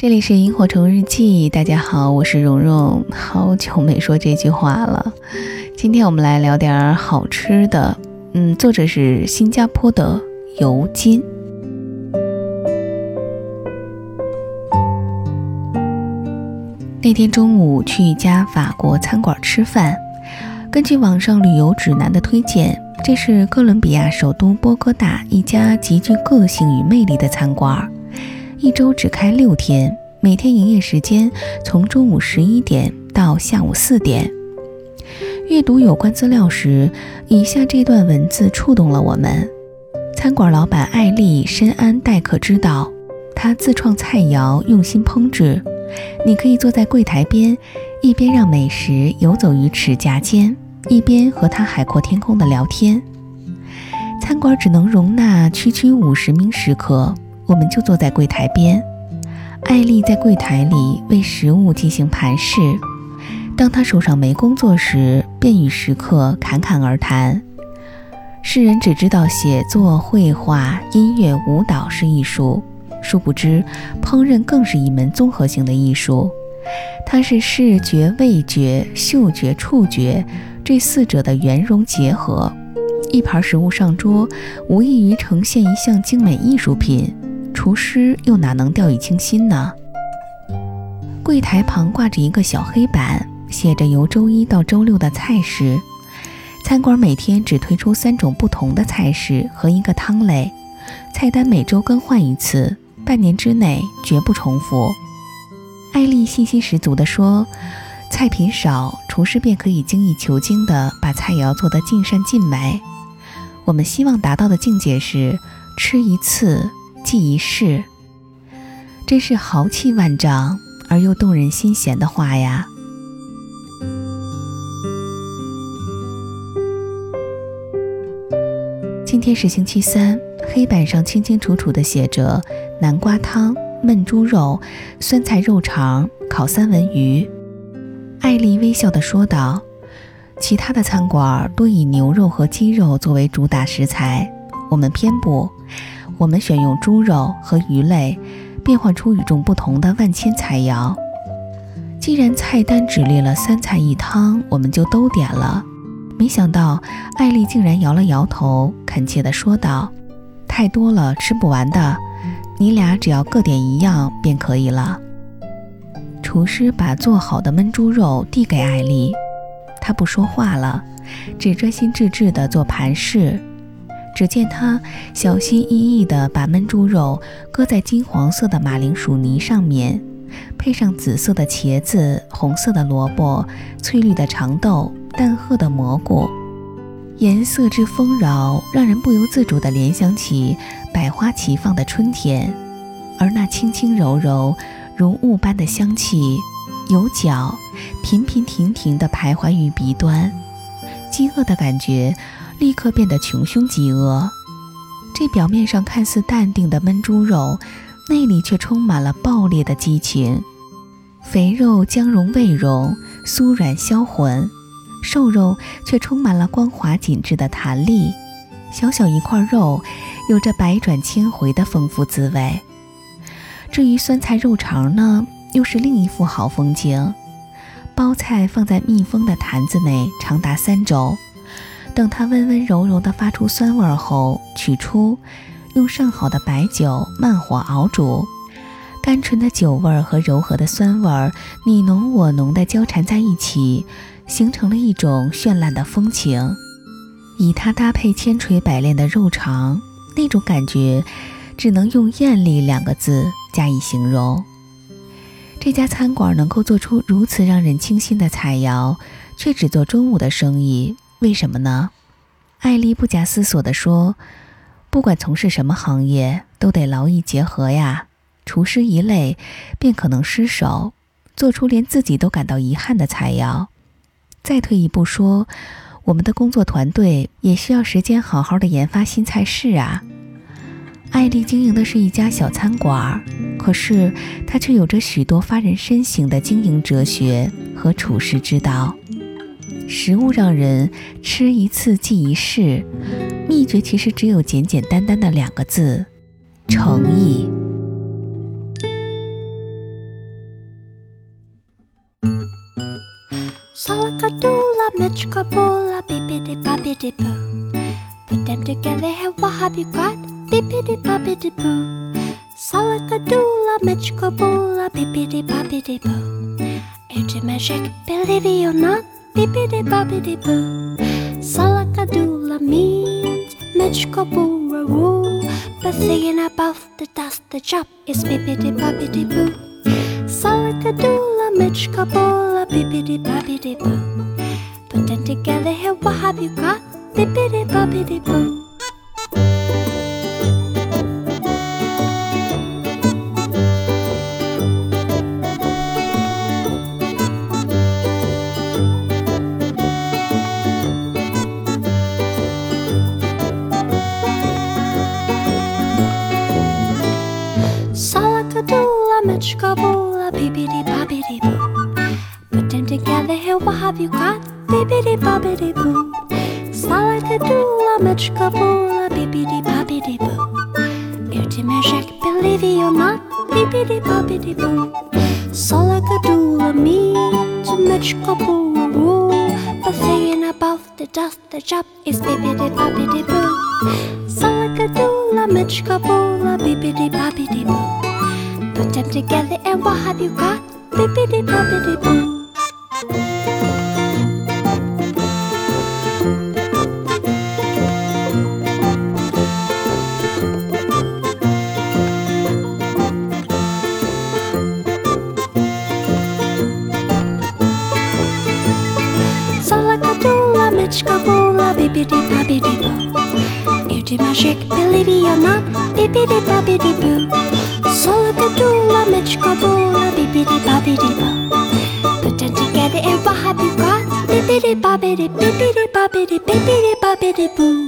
这里是萤火虫日记，大家好，我是蓉蓉，好久没说这句话了。今天我们来聊点好吃的，嗯，作者是新加坡的尤金。那天中午去一家法国餐馆吃饭，根据网上旅游指南的推荐，这是哥伦比亚首都波哥大一家极具个性与魅力的餐馆。一周只开六天，每天营业时间从中午十一点到下午四点。阅读有关资料时，以下这段文字触动了我们。餐馆老板艾丽深谙待客之道，她自创菜肴，用心烹制。你可以坐在柜台边，一边让美食游走于齿颊间，一边和她海阔天空的聊天。餐馆只能容纳区区五十名食客。我们就坐在柜台边，艾丽在柜台里为食物进行盘饰。当她手上没工作时，便与食客侃侃而谈。世人只知道写作、绘画、音乐、舞蹈是艺术，殊不知烹饪更是一门综合性的艺术。它是视觉、味觉、嗅觉、触觉这四者的圆融结合。一盘食物上桌，无异于呈现一项精美艺术品。厨师又哪能掉以轻心呢？柜台旁挂着一个小黑板，写着由周一到周六的菜式。餐馆每天只推出三种不同的菜式和一个汤类，菜单每周更换一次，半年之内绝不重复。艾丽信心十足地说：“菜品少，厨师便可以精益求精地把菜肴做得尽善尽美。我们希望达到的境界是吃一次。”记一世，真是豪气万丈而又动人心弦的话呀！今天是星期三，黑板上清清楚楚地写着南瓜汤、焖猪肉、酸菜肉肠、烤三文鱼。艾丽微笑地说道：“其他的餐馆多以牛肉和鸡肉作为主打食材，我们偏不。”我们选用猪肉和鱼类，变换出与众不同的万千菜肴。既然菜单只列了三菜一汤，我们就都点了。没想到艾丽竟然摇了摇头，恳切地说道：“太多了，吃不完的。你俩只要各点一样便可以了。”厨师把做好的焖猪肉递给艾丽，她不说话了，只专心致志地做盘饰。只见他小心翼翼地把焖猪肉搁在金黄色的马铃薯泥上面，配上紫色的茄子、红色的萝卜、翠绿的长豆、淡褐的蘑菇，颜色之丰饶，让人不由自主地联想起百花齐放的春天。而那轻轻柔柔、如雾般的香气，有脚频频停停地徘徊于鼻端，饥饿的感觉。立刻变得穷凶极恶。这表面上看似淡定的焖猪肉，内里却充满了爆裂的激情。肥肉浆融味融，酥软销魂；瘦肉却充满了光滑紧致的弹力。小小一块肉，有着百转千回的丰富滋味。至于酸菜肉肠呢，又是另一幅好风景。包菜放在密封的坛子内，长达三周。等它温温柔柔地发出酸味后，取出，用上好的白酒慢火熬煮，甘醇的酒味和柔和的酸味你浓我浓地交缠在一起，形成了一种绚烂的风情。以它搭配千锤百炼的肉肠，那种感觉只能用艳丽两个字加以形容。这家餐馆能够做出如此让人倾心的菜肴，却只做中午的生意。为什么呢？艾丽不假思索地说：“不管从事什么行业，都得劳逸结合呀。厨师一累，便可能失手，做出连自己都感到遗憾的菜肴。再退一步说，我们的工作团队也需要时间好好的研发新菜式啊。”艾丽经营的是一家小餐馆，可是她却有着许多发人深省的经营哲学和处事之道。食物让人吃一次记一世，秘诀其实只有简简单单的两个字：诚意。Put them together what have you got? Bippity boppity boo. Salakadoola, Mitchkaboola, bippity boppity boo. Magic, believe it or not, bippity boppity boo. Salakadoola means Mitchkaboola rule. But thinking about the dust, the job is bippity boppity boo. Salakadoola, Mitchkaboola, bippity boppity boo. Put them together, hey, what have you got? Bippity boppity boo. Match gobble, a bibbidi bobbidi boo. Put them together, here, what have you got? Bibbidi bobbidi boo. Salacadoodle, a match gobble, a bibbidi bobbidi boo. Irtimer Jack, believe it or not, bibbidi bobbidi boo. Salacadoodle, me, too match gobble, woo. The thing above the dust, the job is bibbidi bobbidi boo. Salacadoodle, a match gobble together and what have you got? Bippity boppity boo. Salakadoola, Mitchkaboola, bippity boppity boo. You do magic, believe it or not, bippity boppity boo. Sola mečko bola, bibidi babidi bo. Put them together and what have you got? Bibbidi bobbidi, bibbidi bobbidi, bibbidi bobbidi boo.